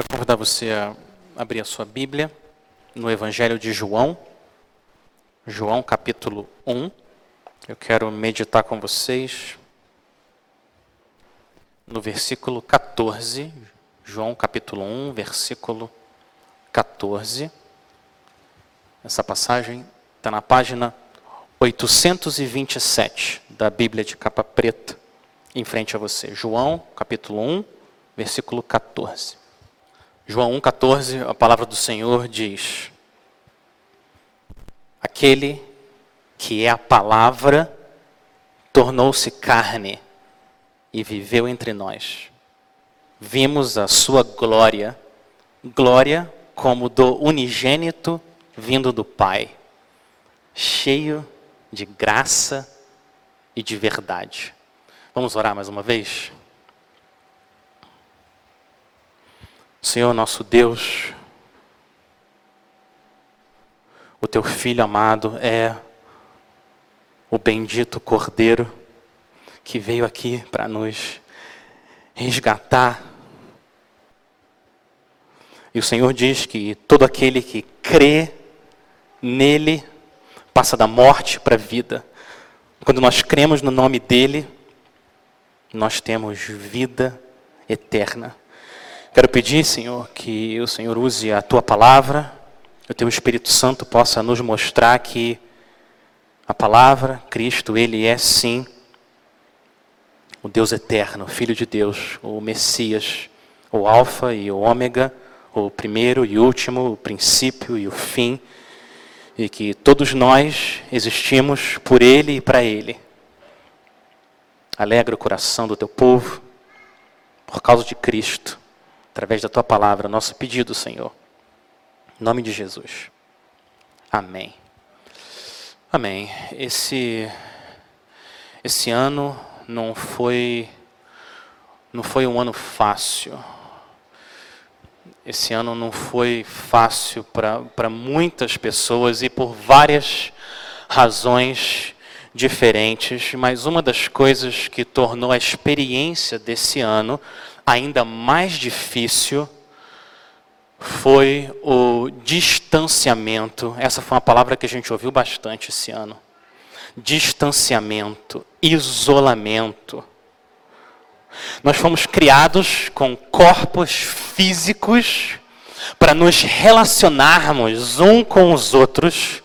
Quero convidar você a abrir a sua Bíblia no Evangelho de João, João capítulo 1. Eu quero meditar com vocês no versículo 14, João capítulo 1, versículo 14. Essa passagem está na página 827 da Bíblia de capa preta, em frente a você. João capítulo 1, versículo 14. João 1,14, a palavra do Senhor diz: Aquele que é a palavra tornou-se carne e viveu entre nós. Vimos a sua glória, glória como do unigênito vindo do Pai, cheio de graça e de verdade. Vamos orar mais uma vez? Senhor nosso Deus, o teu filho amado é o bendito Cordeiro que veio aqui para nos resgatar. E o Senhor diz que todo aquele que crê nele passa da morte para a vida. Quando nós cremos no nome dele, nós temos vida eterna. Quero pedir, Senhor, que o Senhor use a tua palavra, o teu Espírito Santo possa nos mostrar que a palavra, Cristo, ele é sim o Deus eterno, Filho de Deus, o Messias, o Alfa e o Ômega, o primeiro e último, o princípio e o fim, e que todos nós existimos por Ele e para Ele. Alegra o coração do teu povo, por causa de Cristo através da tua palavra, nosso pedido, Senhor. Em nome de Jesus. Amém. Amém. Esse esse ano não foi não foi um ano fácil. Esse ano não foi fácil para muitas pessoas e por várias razões diferentes, mas uma das coisas que tornou a experiência desse ano ainda mais difícil foi o distanciamento. Essa foi uma palavra que a gente ouviu bastante esse ano. Distanciamento, isolamento. Nós fomos criados com corpos físicos para nos relacionarmos um com os outros.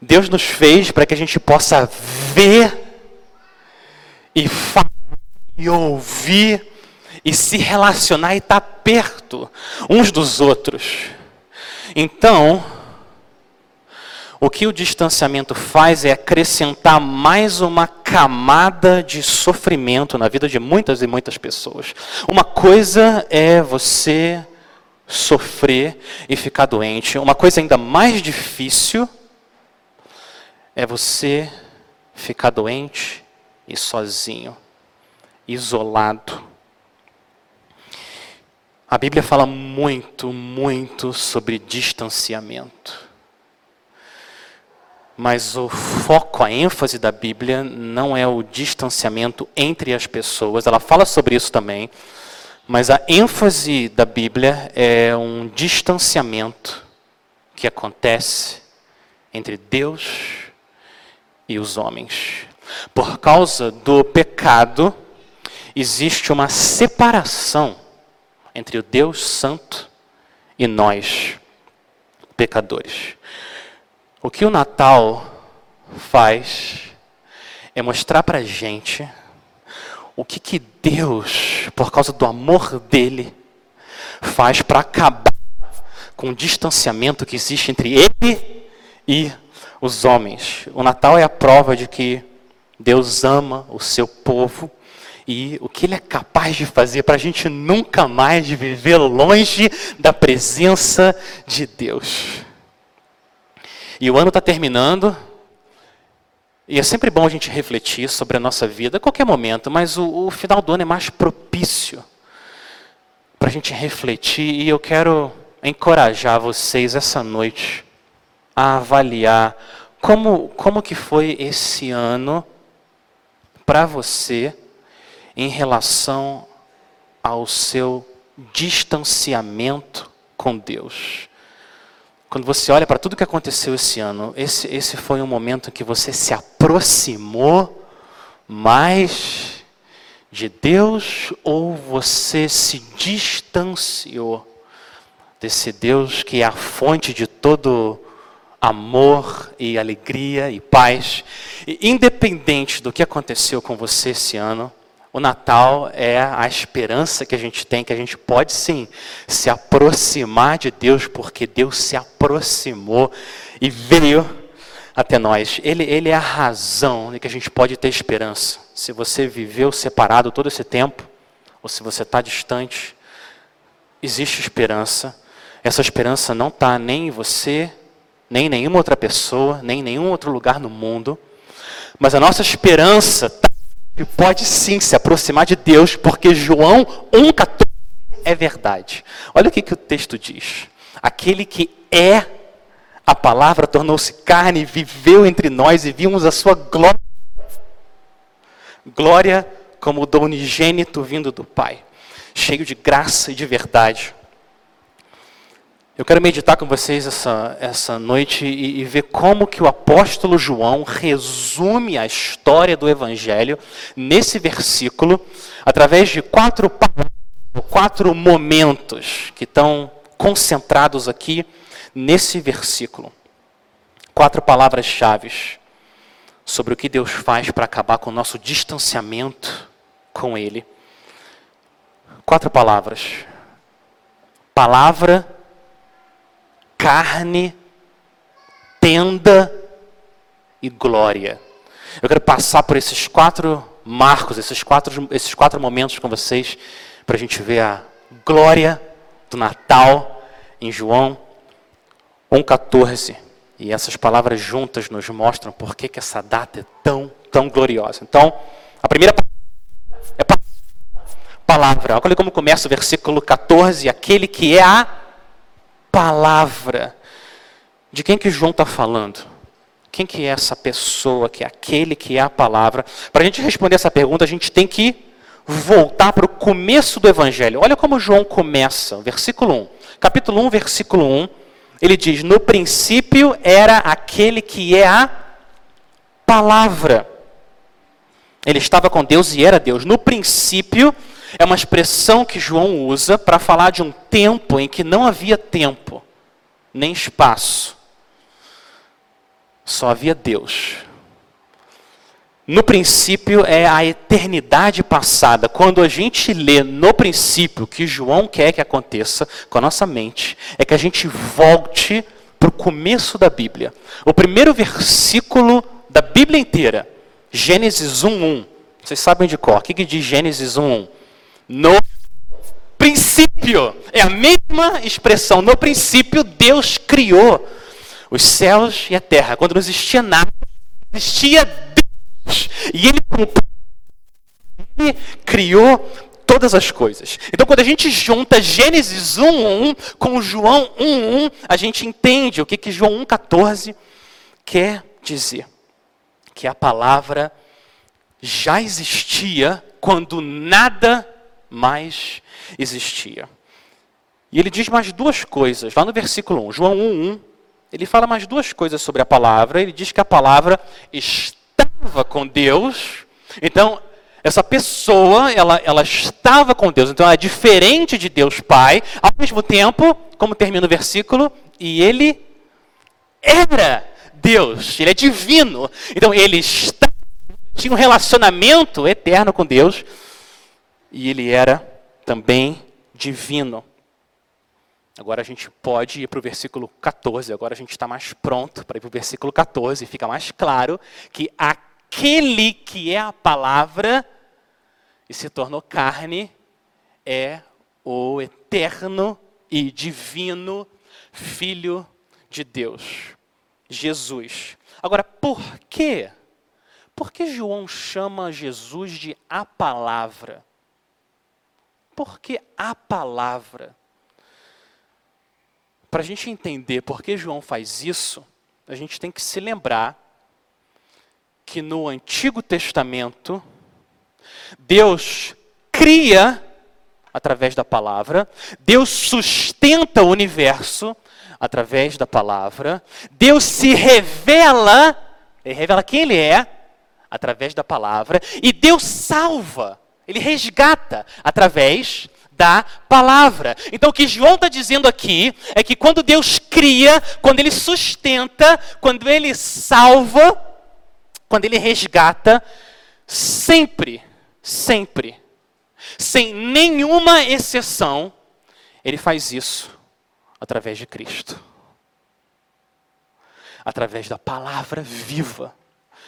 Deus nos fez para que a gente possa ver e falar e ouvir e se relacionar e estar perto uns dos outros. Então, o que o distanciamento faz é acrescentar mais uma camada de sofrimento na vida de muitas e muitas pessoas. Uma coisa é você sofrer e ficar doente, uma coisa ainda mais difícil é você ficar doente e sozinho, isolado. A Bíblia fala muito, muito sobre distanciamento. Mas o foco, a ênfase da Bíblia não é o distanciamento entre as pessoas, ela fala sobre isso também, mas a ênfase da Bíblia é um distanciamento que acontece entre Deus e os homens. Por causa do pecado, existe uma separação entre o Deus Santo e nós, pecadores. O que o Natal faz é mostrar para a gente o que, que Deus, por causa do amor dele, faz para acabar com o distanciamento que existe entre ele e os homens. O Natal é a prova de que Deus ama o seu povo e o que Ele é capaz de fazer para a gente nunca mais viver longe da presença de Deus. E o ano está terminando, e é sempre bom a gente refletir sobre a nossa vida a qualquer momento, mas o, o final do ano é mais propício para a gente refletir, e eu quero encorajar vocês essa noite a avaliar como, como que foi esse ano para você em relação ao seu distanciamento com Deus. Quando você olha para tudo que aconteceu esse ano, esse, esse foi um momento em que você se aproximou mais de Deus ou você se distanciou desse Deus que é a fonte de todo amor e alegria e paz. E independente do que aconteceu com você esse ano, o Natal é a esperança que a gente tem, que a gente pode sim se aproximar de Deus, porque Deus se aproximou e veio até nós. Ele, ele é a razão de que a gente pode ter esperança. Se você viveu separado todo esse tempo, ou se você está distante, existe esperança. Essa esperança não está nem em você, nem em nenhuma outra pessoa, nem em nenhum outro lugar no mundo. Mas a nossa esperança tá, pode sim se aproximar de Deus, porque João 1,14 é verdade. Olha o que, que o texto diz. Aquele que é a palavra tornou-se carne viveu entre nós e vimos a sua glória. Glória como do unigênito vindo do Pai, cheio de graça e de verdade. Eu quero meditar com vocês essa, essa noite e, e, ver como que o apóstolo João resume a história do Evangelho nesse versículo, através de quatro quatro momentos que estão concentrados aqui nesse versículo. Quatro palavras-chave sobre o que Deus faz para acabar com o nosso distanciamento com Ele. Quatro palavras. Palavra carne, tenda e glória. Eu quero passar por esses quatro marcos, esses quatro, esses quatro momentos com vocês, para a gente ver a glória do Natal em João 1,14. E essas palavras juntas nos mostram por que, que essa data é tão, tão gloriosa. Então, a primeira é palavra. Olha como começa o versículo 14. Aquele que é a palavra. De quem que João está falando? Quem que é essa pessoa, que é aquele que é a palavra? Para a gente responder essa pergunta, a gente tem que voltar para o começo do Evangelho. Olha como João começa, versículo 1. Capítulo 1, versículo 1. Ele diz: No princípio era aquele que é a palavra. Ele estava com Deus e era Deus. No princípio é uma expressão que João usa para falar de um tempo em que não havia tempo, nem espaço. Só havia Deus. No princípio é a eternidade passada. Quando a gente lê no princípio que João quer que aconteça com a nossa mente, é que a gente volte para o começo da Bíblia. O primeiro versículo da Bíblia inteira, Gênesis 1:1. Vocês sabem de cor. O que, que diz Gênesis 1:1? No princípio. É a mesma expressão. No princípio, Deus criou os céus e a terra. Quando não existia nada, existia Deus. E Ele, ele criou todas as coisas. Então, quando a gente junta Gênesis 1:1 com João 1:1, a gente entende o que que João 1:14 quer dizer. Que a palavra já existia quando nada mais existia. E ele diz mais duas coisas, lá no versículo 1, João 1, 1, ele fala mais duas coisas sobre a palavra. Ele diz que a palavra estava com Deus. Então, essa pessoa, ela, ela estava com Deus. Então, ela é diferente de Deus Pai. Ao mesmo tempo, como termina o versículo, e ele era Deus. Ele é divino. Então, ele estava, tinha um relacionamento eterno com Deus e ele era também divino. Agora a gente pode ir para o versículo 14, agora a gente está mais pronto para ir para o versículo 14, fica mais claro que aquele que é a palavra e se tornou carne é o eterno e divino Filho de Deus, Jesus. Agora, por quê? Por que João chama Jesus de a palavra? Porque a palavra. Para a gente entender por que João faz isso, a gente tem que se lembrar que no Antigo Testamento, Deus cria através da palavra. Deus sustenta o universo através da palavra. Deus se revela, ele revela quem ele é através da palavra, e Deus salva, ele resgata através da palavra. Então o que João está dizendo aqui é que quando Deus cria, quando ele sustenta, quando ele salva, quando ele resgata, sempre, sempre, sem nenhuma exceção, ele faz isso através de Cristo. Através da palavra viva,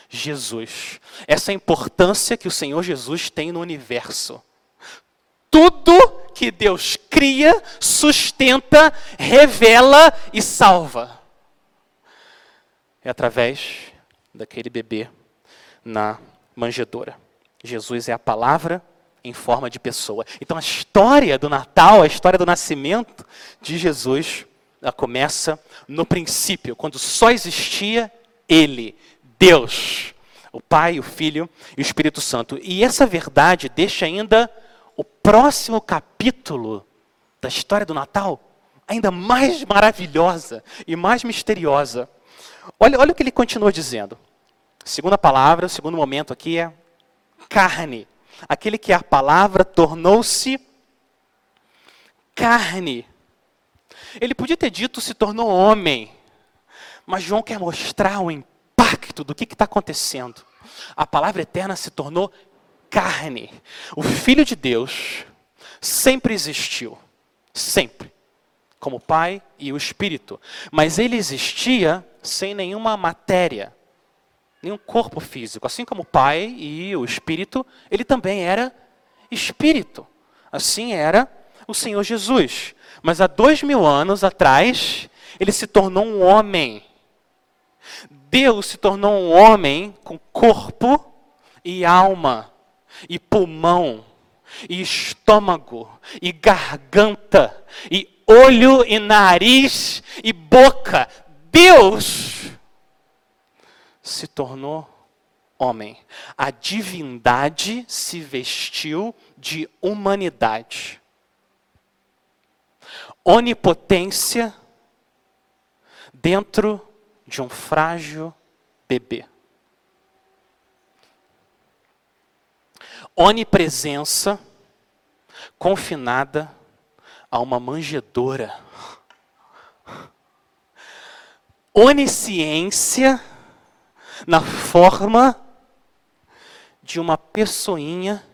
Jesus. Essa é a importância que o Senhor Jesus tem no universo. Tudo que Deus cria, sustenta, revela e salva. É através daquele bebê na manjedoura. Jesus é a palavra em forma de pessoa. Então a história do Natal, a história do nascimento de Jesus, ela começa no princípio, quando só existia Ele, Deus, o Pai, o Filho e o Espírito Santo. E essa verdade deixa ainda o próximo capítulo da história do Natal ainda mais maravilhosa e mais misteriosa. Olha, olha o que ele continua dizendo. segunda palavra, segundo momento aqui é carne aquele que a palavra tornou-se carne. Ele podia ter dito se tornou homem, mas João quer mostrar o impacto do que está acontecendo. A palavra eterna se tornou carne. O Filho de Deus sempre existiu, sempre, como Pai e o Espírito, mas ele existia sem nenhuma matéria nenhum corpo físico. Assim como o Pai e o Espírito, ele também era Espírito. Assim era o Senhor Jesus. Mas há dois mil anos atrás, ele se tornou um homem. Deus se tornou um homem com corpo e alma, e pulmão, e estômago, e garganta, e olho, e nariz, e boca. Deus se tornou homem. A divindade se vestiu de humanidade. Onipotência dentro de um frágil bebê. Onipresença confinada a uma manjedoura. Onisciência na forma de uma pessoinha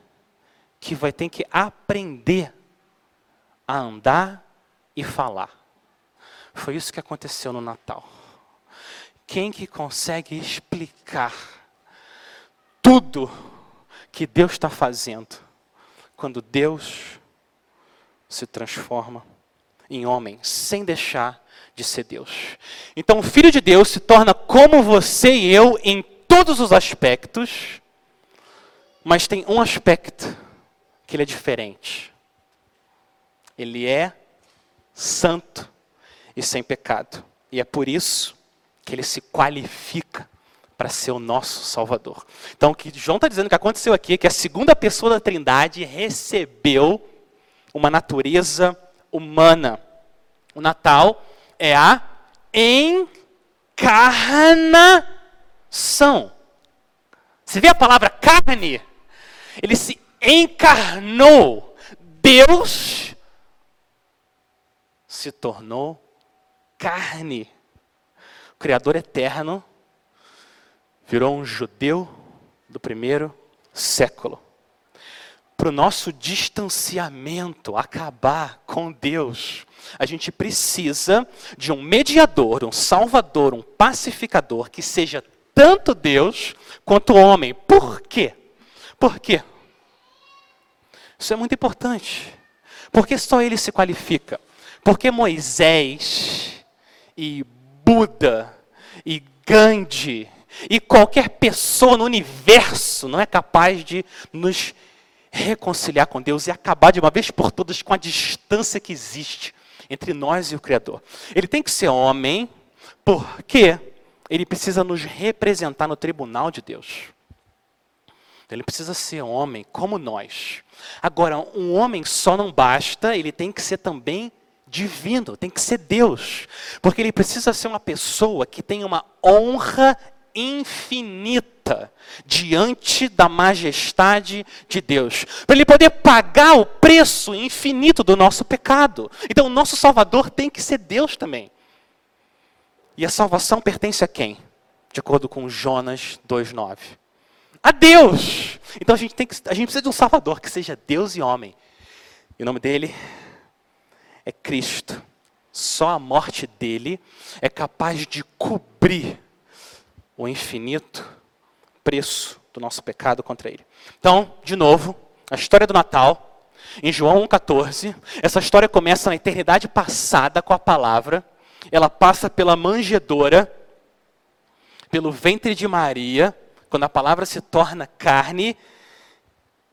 que vai ter que aprender a andar e falar. Foi isso que aconteceu no Natal. Quem que consegue explicar tudo que Deus está fazendo quando Deus se transforma em homem, sem deixar de ser Deus. Então, o Filho de Deus se torna como você e eu em todos os aspectos, mas tem um aspecto que ele é diferente. Ele é santo e sem pecado. E é por isso que ele se qualifica para ser o nosso Salvador. Então, o que João está dizendo que aconteceu aqui é que a segunda pessoa da Trindade recebeu uma natureza humana. O Natal é a encarnação. Você vê a palavra carne? Ele se encarnou. Deus se tornou carne. Criador eterno virou um judeu do primeiro século para o nosso distanciamento acabar com Deus, a gente precisa de um mediador, um salvador, um pacificador que seja tanto Deus quanto homem. Por quê? Por quê? Isso é muito importante. Porque só ele se qualifica. Porque Moisés e Buda e Gandhi e qualquer pessoa no universo não é capaz de nos reconciliar com Deus e acabar de uma vez por todas com a distância que existe entre nós e o Criador. Ele tem que ser homem, porque ele precisa nos representar no tribunal de Deus. Ele precisa ser homem como nós. Agora, um homem só não basta, ele tem que ser também divino, tem que ser Deus. Porque ele precisa ser uma pessoa que tem uma honra infinita diante da majestade de Deus, para ele poder pagar o preço infinito do nosso pecado. Então, o nosso Salvador tem que ser Deus também. E a salvação pertence a quem? De acordo com Jonas 2:9. A Deus. Então a gente tem que a gente precisa de um Salvador que seja Deus e homem. E o nome dele é Cristo. Só a morte dele é capaz de cobrir o infinito preço do nosso pecado contra ele. Então, de novo, a história do Natal, em João 1,14, essa história começa na eternidade passada com a palavra, ela passa pela manjedoura, pelo ventre de Maria, quando a palavra se torna carne,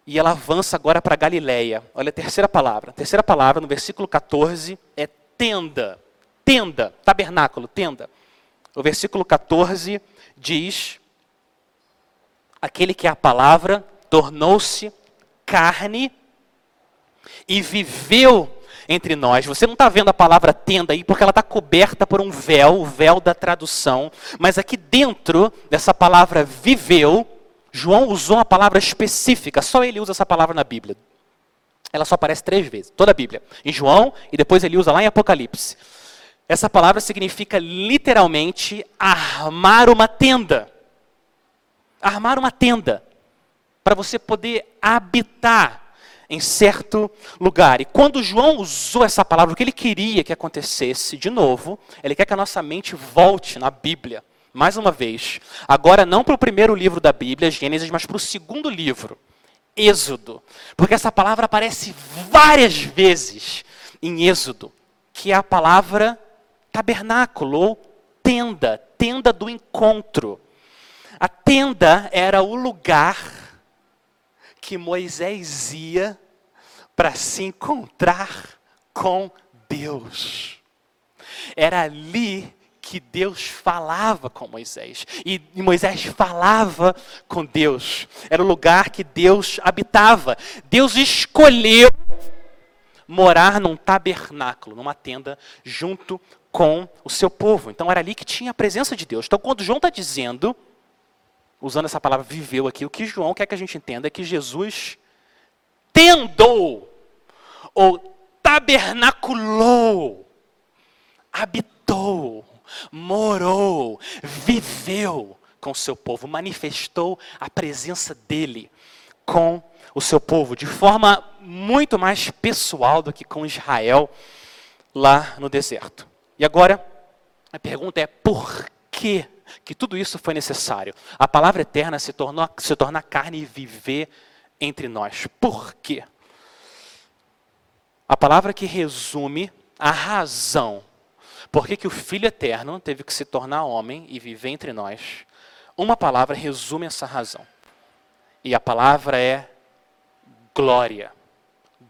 e ela avança agora para Galiléia. Olha a terceira palavra. A terceira palavra, no versículo 14, é tenda. Tenda, tabernáculo, tenda. O versículo 14 diz: Aquele que é a palavra tornou-se carne e viveu entre nós. Você não está vendo a palavra tenda aí porque ela está coberta por um véu, o véu da tradução. Mas aqui dentro dessa palavra viveu, João usou uma palavra específica, só ele usa essa palavra na Bíblia. Ela só aparece três vezes, toda a Bíblia. Em João e depois ele usa lá em Apocalipse. Essa palavra significa literalmente armar uma tenda. Armar uma tenda. Para você poder habitar em certo lugar. E quando João usou essa palavra, o que ele queria que acontecesse, de novo, ele quer que a nossa mente volte na Bíblia. Mais uma vez. Agora, não para o primeiro livro da Bíblia, Gênesis, mas para o segundo livro, Êxodo. Porque essa palavra aparece várias vezes em Êxodo, que é a palavra tabernáculo ou tenda, tenda do encontro. A tenda era o lugar que Moisés ia para se encontrar com Deus. Era ali que Deus falava com Moisés. E Moisés falava com Deus. Era o lugar que Deus habitava. Deus escolheu morar num tabernáculo, numa tenda, junto com o seu povo. Então era ali que tinha a presença de Deus. Então quando João está dizendo, usando essa palavra viveu aqui, o que João quer que a gente entenda é que Jesus tendou, ou tabernaculou, habitou, morou, viveu com o seu povo, manifestou a presença dele com o seu povo, de forma muito mais pessoal do que com Israel lá no deserto. E agora, a pergunta é por que, que tudo isso foi necessário? A palavra eterna se, tornou, se tornar carne e viver entre nós. Por quê? A palavra que resume a razão por que, que o Filho Eterno teve que se tornar homem e viver entre nós, uma palavra resume essa razão. E a palavra é glória.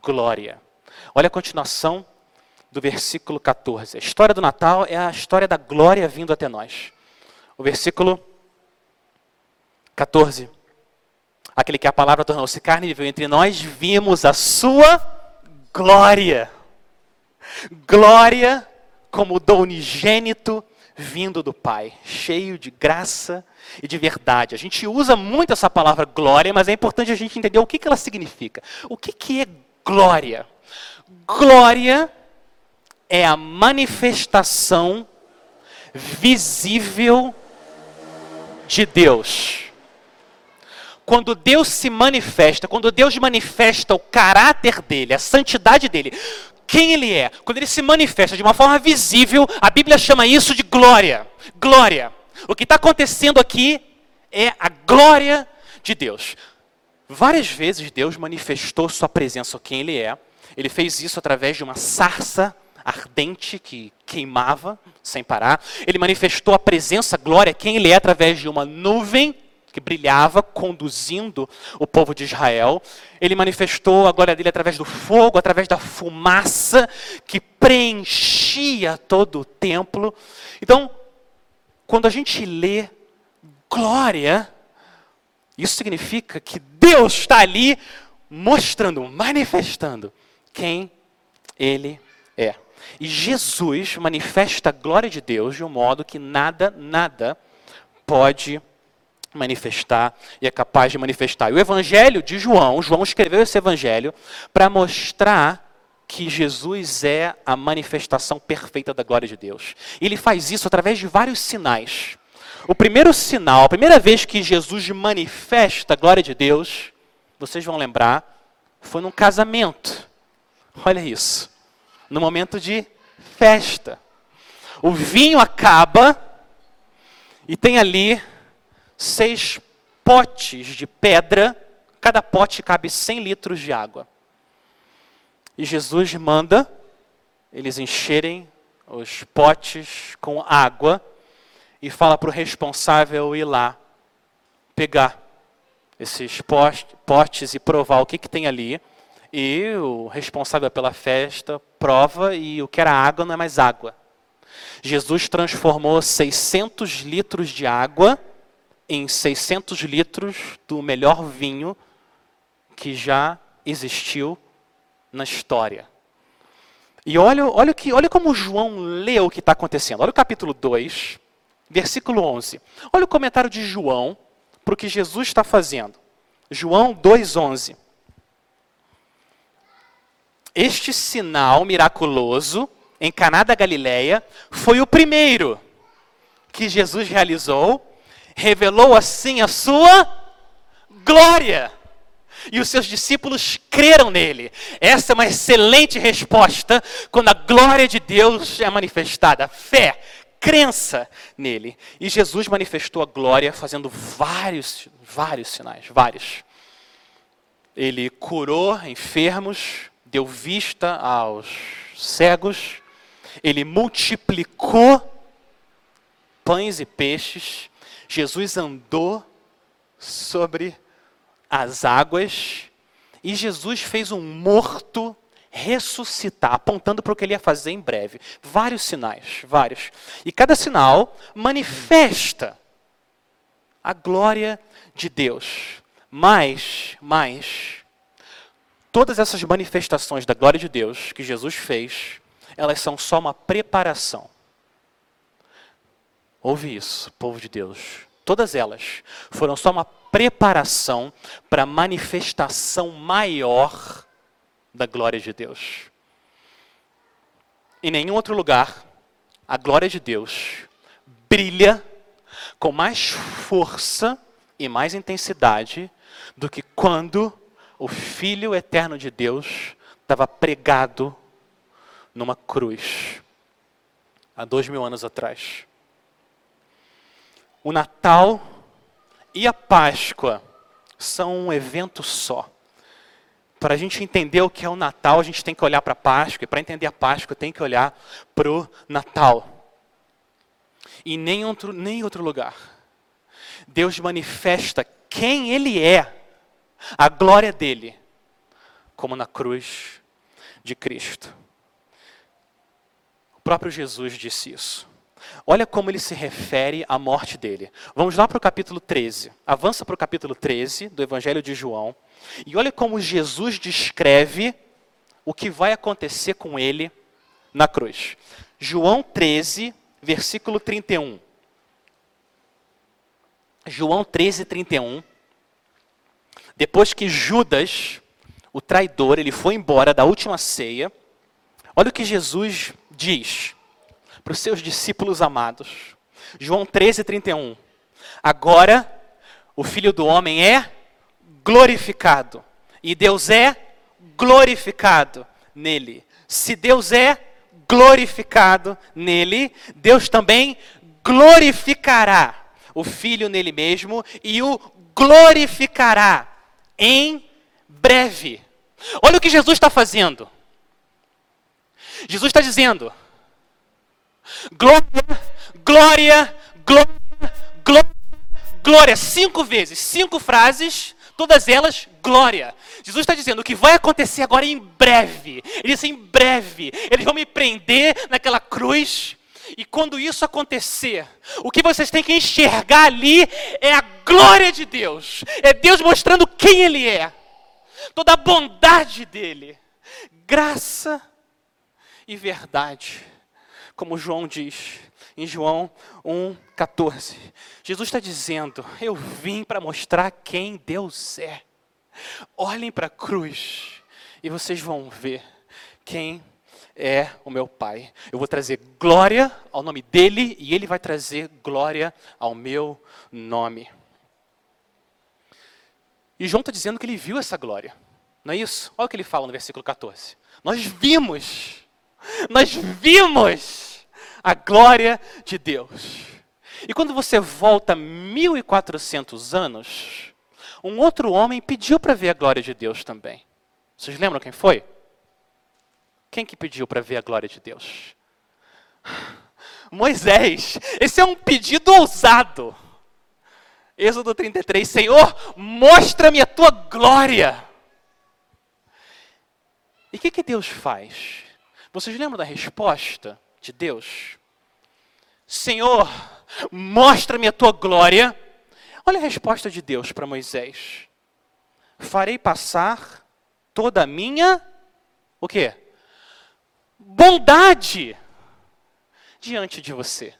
Glória. Olha a continuação do versículo 14. A história do Natal é a história da glória vindo até nós. O versículo 14. Aquele que a palavra tornou-se carne e viveu entre nós, vimos a sua glória. Glória como do unigênito vindo do Pai, cheio de graça e de verdade. A gente usa muito essa palavra glória, mas é importante a gente entender o que, que ela significa. O que, que é glória? Glória é a manifestação visível de Deus. Quando Deus se manifesta, quando Deus manifesta o caráter dele, a santidade dele, quem ele é, quando ele se manifesta de uma forma visível, a Bíblia chama isso de glória. Glória. O que está acontecendo aqui é a glória de Deus. Várias vezes Deus manifestou sua presença, quem ele é. Ele fez isso através de uma sarça ardente que queimava sem parar. Ele manifestou a presença, a glória, quem ele é, através de uma nuvem que brilhava, conduzindo o povo de Israel. Ele manifestou a glória dele através do fogo, através da fumaça que preenchia todo o templo. Então, quando a gente lê glória, Isso significa que Deus está ali mostrando, manifestando quem Ele é. E Jesus manifesta a glória de Deus de um modo que nada, nada pode manifestar e é capaz de manifestar. E o evangelho de João, João escreveu esse evangelho para mostrar que Jesus é a manifestação perfeita da glória de Deus. E ele faz isso através de vários sinais. O primeiro sinal, a primeira vez que Jesus manifesta a glória de Deus, vocês vão lembrar, foi num casamento. Olha isso. No momento de festa. O vinho acaba e tem ali seis potes de pedra, cada pote cabe 100 litros de água. E Jesus manda eles encherem os potes com água e fala para o responsável ir lá pegar esses potes e provar o que, que tem ali. E o responsável pela festa prova e o que era água não é mais água. Jesus transformou 600 litros de água em 600 litros do melhor vinho que já existiu na história. E olha, olha, que, olha como João lê o que está acontecendo. Olha o capítulo 2, versículo 11. Olha o comentário de João para o que Jesus está fazendo. João 2,11. Este sinal miraculoso em Caná da Galileia foi o primeiro que Jesus realizou revelou assim a sua glória. E os seus discípulos creram nele. Essa é uma excelente resposta quando a glória de Deus é manifestada. Fé, crença nele. E Jesus manifestou a glória fazendo vários, vários sinais, vários. Ele curou enfermos, deu vista aos cegos, ele multiplicou pães e peixes, Jesus andou sobre as águas e Jesus fez um morto ressuscitar, apontando para o que ele ia fazer em breve. Vários sinais, vários. E cada sinal manifesta a glória de Deus. Mas, mas, todas essas manifestações da glória de Deus que Jesus fez, elas são só uma preparação Ouve isso, povo de Deus. Todas elas foram só uma preparação para a manifestação maior da glória de Deus. Em nenhum outro lugar, a glória de Deus brilha com mais força e mais intensidade do que quando o Filho eterno de Deus estava pregado numa cruz, há dois mil anos atrás o Natal e a Páscoa são um evento só. Para a gente entender o que é o Natal, a gente tem que olhar para a Páscoa, e para entender a Páscoa, tem que olhar para o Natal. E nem outro, nem outro lugar. Deus manifesta quem Ele é, a glória dele, como na cruz de Cristo. O próprio Jesus disse isso. Olha como ele se refere à morte dele. Vamos lá para o capítulo 13. Avança para o capítulo 13 do Evangelho de João. E olha como Jesus descreve o que vai acontecer com ele na cruz. João 13, versículo 31. João 13, 31. Depois que Judas, o traidor, ele foi embora da última ceia, olha o que Jesus diz para os seus discípulos amados. João 13, 31. Agora o Filho do Homem é glorificado. E Deus é glorificado nele. Se Deus é glorificado nele, Deus também glorificará o Filho nele mesmo e o glorificará em breve. Olha o que Jesus está fazendo. Jesus está dizendo: Glória, glória, glória, glória, glória. Cinco vezes, cinco frases, todas elas glória. Jesus está dizendo o que vai acontecer agora em breve. Ele disse em breve. Eles vão me prender naquela cruz E quando isso acontecer, o que vocês têm que enxergar ali é a glória de Deus. É Deus mostrando quem Ele é. Toda a bondade dele. Graça e verdade. Como João diz em João 1,14. Jesus está dizendo: Eu vim para mostrar quem Deus é. Olhem para a cruz e vocês vão ver quem é o meu Pai. Eu vou trazer glória ao nome dele e ele vai trazer glória ao meu nome. E João está dizendo que ele viu essa glória. Não é isso? Olha o que ele fala no versículo 14. Nós vimos, nós vimos a glória de Deus. E quando você volta 1400 anos, um outro homem pediu para ver a glória de Deus também. Vocês lembram quem foi? Quem que pediu para ver a glória de Deus? Moisés. Esse é um pedido ousado. Êxodo 33, Senhor, mostra-me a tua glória. E o que, que Deus faz? Vocês lembram da resposta de Deus? Senhor, mostra-me a tua glória. Olha a resposta de Deus para Moisés. Farei passar toda a minha o quê? bondade diante de você.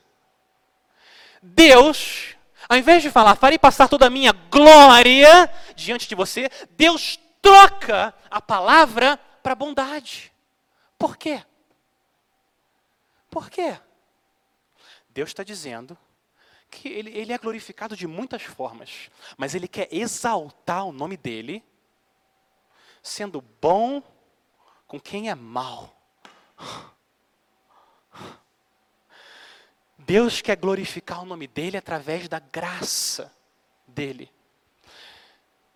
Deus, ao invés de falar, farei passar toda a minha glória diante de você, Deus troca a palavra para bondade. Por quê? Por quê? Deus está dizendo que ele, ele é glorificado de muitas formas, mas ele quer exaltar o nome dele, sendo bom com quem é mal. Deus quer glorificar o nome dele através da graça dele,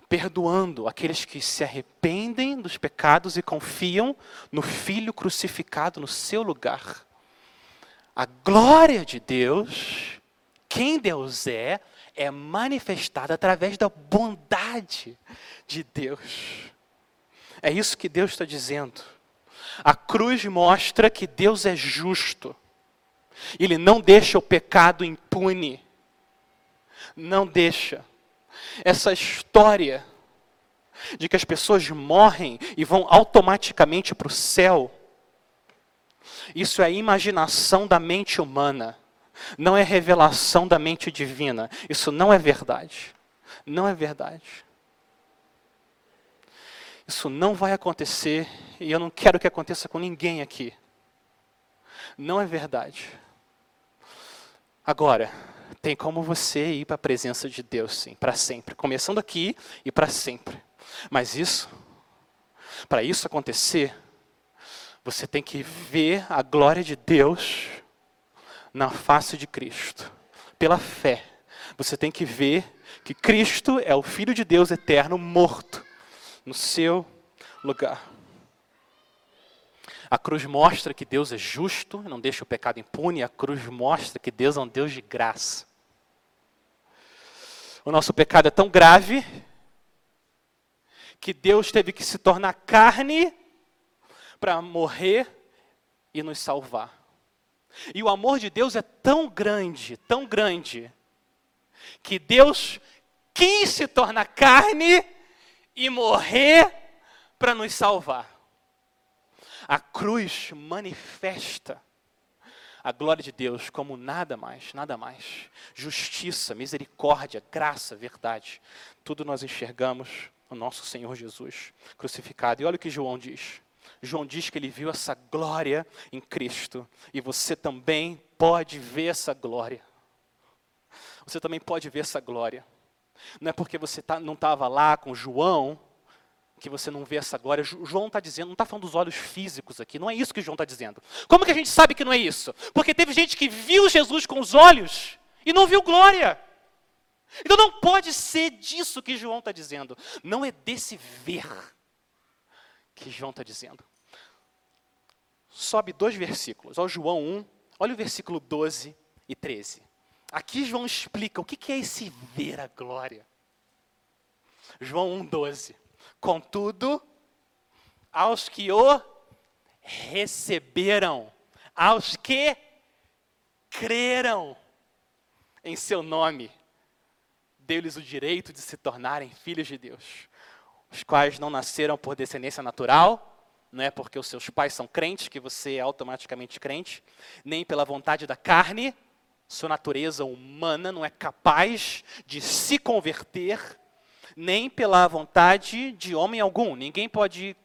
perdoando aqueles que se arrependem dos pecados e confiam no Filho crucificado no seu lugar. A glória de Deus, quem Deus é, é manifestada através da bondade de Deus. É isso que Deus está dizendo. A cruz mostra que Deus é justo. Ele não deixa o pecado impune. Não deixa. Essa história de que as pessoas morrem e vão automaticamente para o céu, isso é imaginação da mente humana, não é revelação da mente divina. Isso não é verdade. Não é verdade. Isso não vai acontecer e eu não quero que aconteça com ninguém aqui. Não é verdade. Agora, tem como você ir para a presença de Deus, sim, para sempre. Começando aqui e para sempre. Mas isso, para isso acontecer, você tem que ver a glória de Deus na face de Cristo, pela fé. Você tem que ver que Cristo é o Filho de Deus eterno morto no seu lugar. A cruz mostra que Deus é justo, não deixa o pecado impune, a cruz mostra que Deus é um Deus de graça. O nosso pecado é tão grave que Deus teve que se tornar carne para morrer e nos salvar. E o amor de Deus é tão grande, tão grande, que Deus quis se tornar carne e morrer para nos salvar. A cruz manifesta a glória de Deus como nada mais, nada mais. Justiça, misericórdia, graça, verdade. Tudo nós enxergamos no nosso Senhor Jesus crucificado. E olha o que João diz. João diz que ele viu essa glória em Cristo. E você também pode ver essa glória. Você também pode ver essa glória. Não é porque você tá, não estava lá com João que você não vê essa glória. João está dizendo, não está falando dos olhos físicos aqui, não é isso que João está dizendo. Como que a gente sabe que não é isso? Porque teve gente que viu Jesus com os olhos e não viu glória. Então não pode ser disso que João está dizendo. Não é desse ver que João está dizendo. Sobe dois versículos. Olha João 1, olha o versículo 12 e 13. Aqui João explica o que é esse ver a glória. João 1,12. Contudo, aos que o receberam, aos que creram em seu nome, deu-lhes o direito de se tornarem filhos de Deus, os quais não nasceram por descendência natural, não é porque os seus pais são crentes que você é automaticamente crente, nem pela vontade da carne, sua natureza humana não é capaz de se converter, nem pela vontade de homem algum. Ninguém pode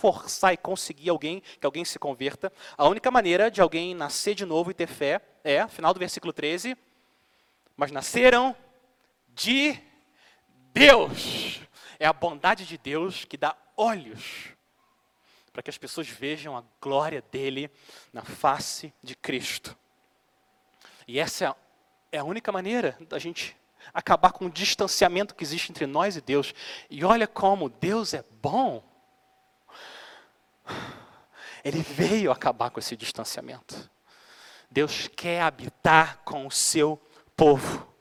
forçar e conseguir alguém que alguém se converta. A única maneira de alguém nascer de novo e ter fé é, final do versículo 13, mas nasceram de Deus. É a bondade de Deus que dá olhos para que as pessoas vejam a glória dele na face de Cristo. E essa é a única maneira da gente acabar com o distanciamento que existe entre nós e Deus. E olha como Deus é bom. Ele veio acabar com esse distanciamento. Deus quer habitar com o seu povo.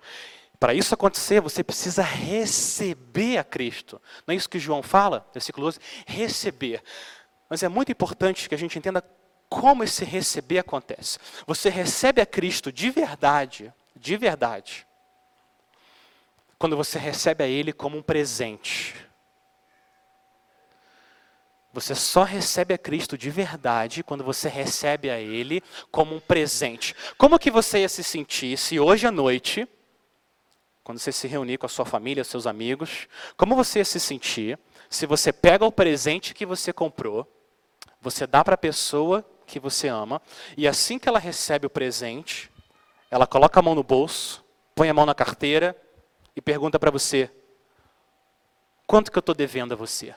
Para isso acontecer, você precisa receber a Cristo. Não é isso que João fala, versículo 12? Receber. Mas é muito importante que a gente entenda como esse receber acontece. Você recebe a Cristo de verdade, de verdade, quando você recebe a Ele como um presente. Você só recebe a Cristo de verdade quando você recebe a Ele como um presente. Como que você ia se sentir se hoje à noite, quando você se reunir com a sua família, seus amigos, como você ia se sentir se você pega o presente que você comprou você dá para a pessoa que você ama, e assim que ela recebe o presente, ela coloca a mão no bolso, põe a mão na carteira e pergunta para você: quanto que eu estou devendo a você?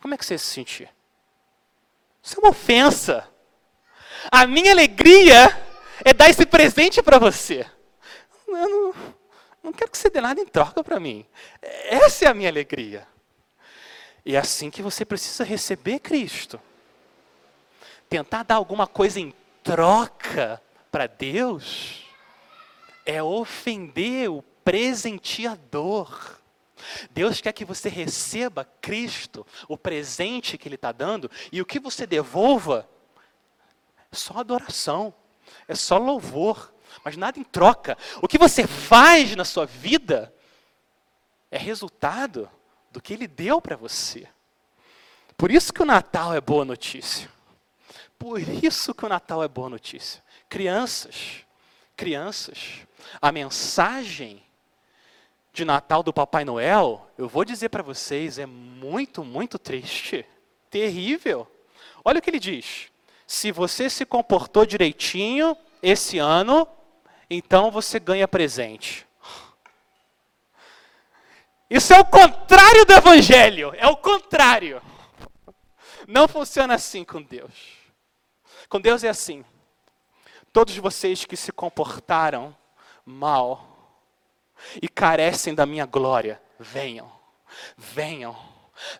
Como é que você se sentir? Isso é uma ofensa. A minha alegria é dar esse presente para você. Eu não, não quero que você dê nada em troca para mim. Essa é a minha alegria. E é assim que você precisa receber Cristo. Tentar dar alguma coisa em troca para Deus é ofender o presenteador. Deus quer que você receba Cristo, o presente que Ele está dando, e o que você devolva é só adoração, é só louvor, mas nada em troca. O que você faz na sua vida é resultado do que ele deu para você. Por isso que o Natal é boa notícia. Por isso que o Natal é boa notícia. Crianças, crianças, a mensagem de Natal do Papai Noel, eu vou dizer para vocês, é muito, muito triste, terrível. Olha o que ele diz: se você se comportou direitinho esse ano, então você ganha presente. Isso é o contrário do Evangelho, é o contrário. Não funciona assim com Deus. Com Deus é assim. Todos vocês que se comportaram mal e carecem da minha glória, venham, venham,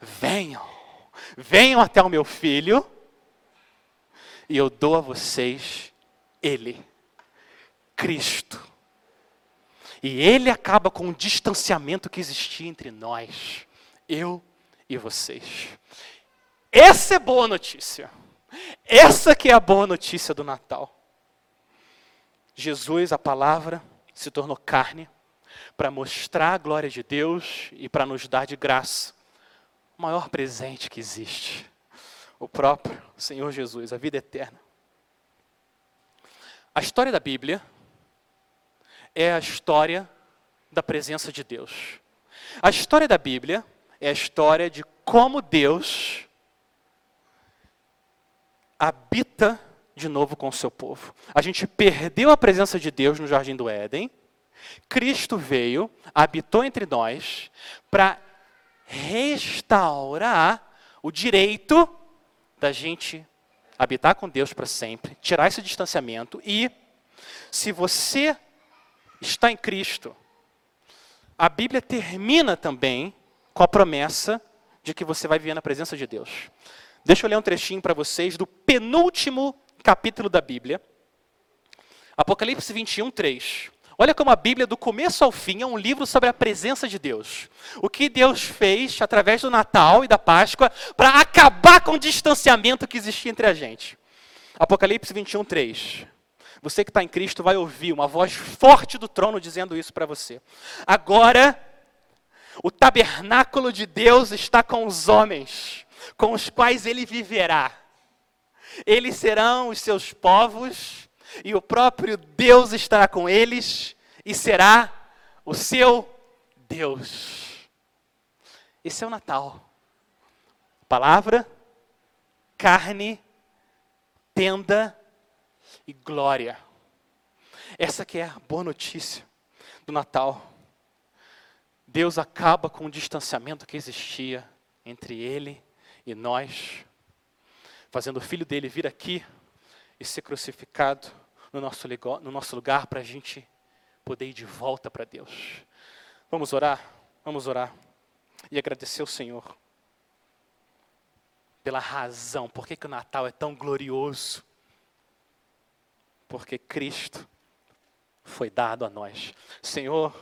venham, venham até o meu filho e eu dou a vocês Ele, Cristo e ele acaba com o distanciamento que existia entre nós, eu e vocês. Essa é boa notícia. Essa que é a boa notícia do Natal. Jesus, a palavra, se tornou carne para mostrar a glória de Deus e para nos dar de graça o maior presente que existe. O próprio Senhor Jesus, a vida eterna. A história da Bíblia é a história da presença de Deus. A história da Bíblia é a história de como Deus habita de novo com o seu povo. A gente perdeu a presença de Deus no jardim do Éden. Cristo veio, habitou entre nós para restaurar o direito da gente habitar com Deus para sempre, tirar esse distanciamento e se você está em Cristo. A Bíblia termina também com a promessa de que você vai viver na presença de Deus. Deixa eu ler um trechinho para vocês do penúltimo capítulo da Bíblia. Apocalipse 21, 3. Olha como a Bíblia, do começo ao fim, é um livro sobre a presença de Deus. O que Deus fez através do Natal e da Páscoa para acabar com o distanciamento que existia entre a gente. Apocalipse 21, 3. Você que está em Cristo vai ouvir uma voz forte do trono dizendo isso para você. Agora, o tabernáculo de Deus está com os homens, com os quais ele viverá. Eles serão os seus povos, e o próprio Deus estará com eles, e será o seu Deus. Esse é o Natal. Palavra, carne, tenda e glória. Essa que é a boa notícia do Natal. Deus acaba com o distanciamento que existia entre Ele e nós, fazendo o Filho dele vir aqui e ser crucificado no nosso, no nosso lugar para a gente poder ir de volta para Deus. Vamos orar? Vamos orar e agradecer ao Senhor pela razão, por que, que o Natal é tão glorioso porque Cristo foi dado a nós. Senhor,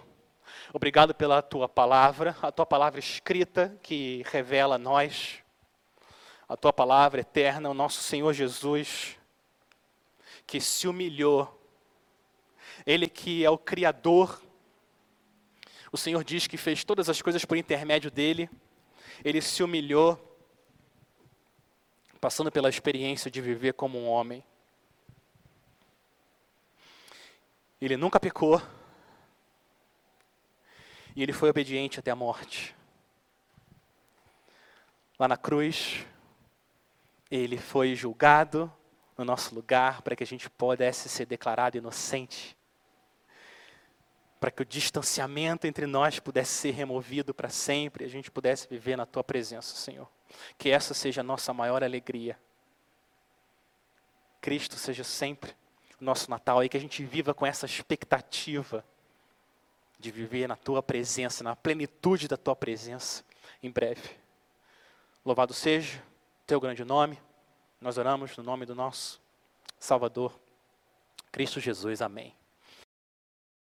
obrigado pela tua palavra, a tua palavra escrita que revela a nós, a tua palavra eterna, o nosso Senhor Jesus, que se humilhou, Ele que é o Criador, o Senhor diz que fez todas as coisas por intermédio dEle, Ele se humilhou, passando pela experiência de viver como um homem. Ele nunca pecou. E ele foi obediente até a morte. Lá na cruz, ele foi julgado no nosso lugar para que a gente pudesse ser declarado inocente. Para que o distanciamento entre nós pudesse ser removido para sempre e a gente pudesse viver na tua presença, Senhor. Que essa seja a nossa maior alegria. Cristo seja sempre nosso Natal aí, que a gente viva com essa expectativa de viver na tua presença, na plenitude da tua presença em breve. Louvado seja teu grande nome. Nós oramos no nome do nosso Salvador, Cristo Jesus. Amém.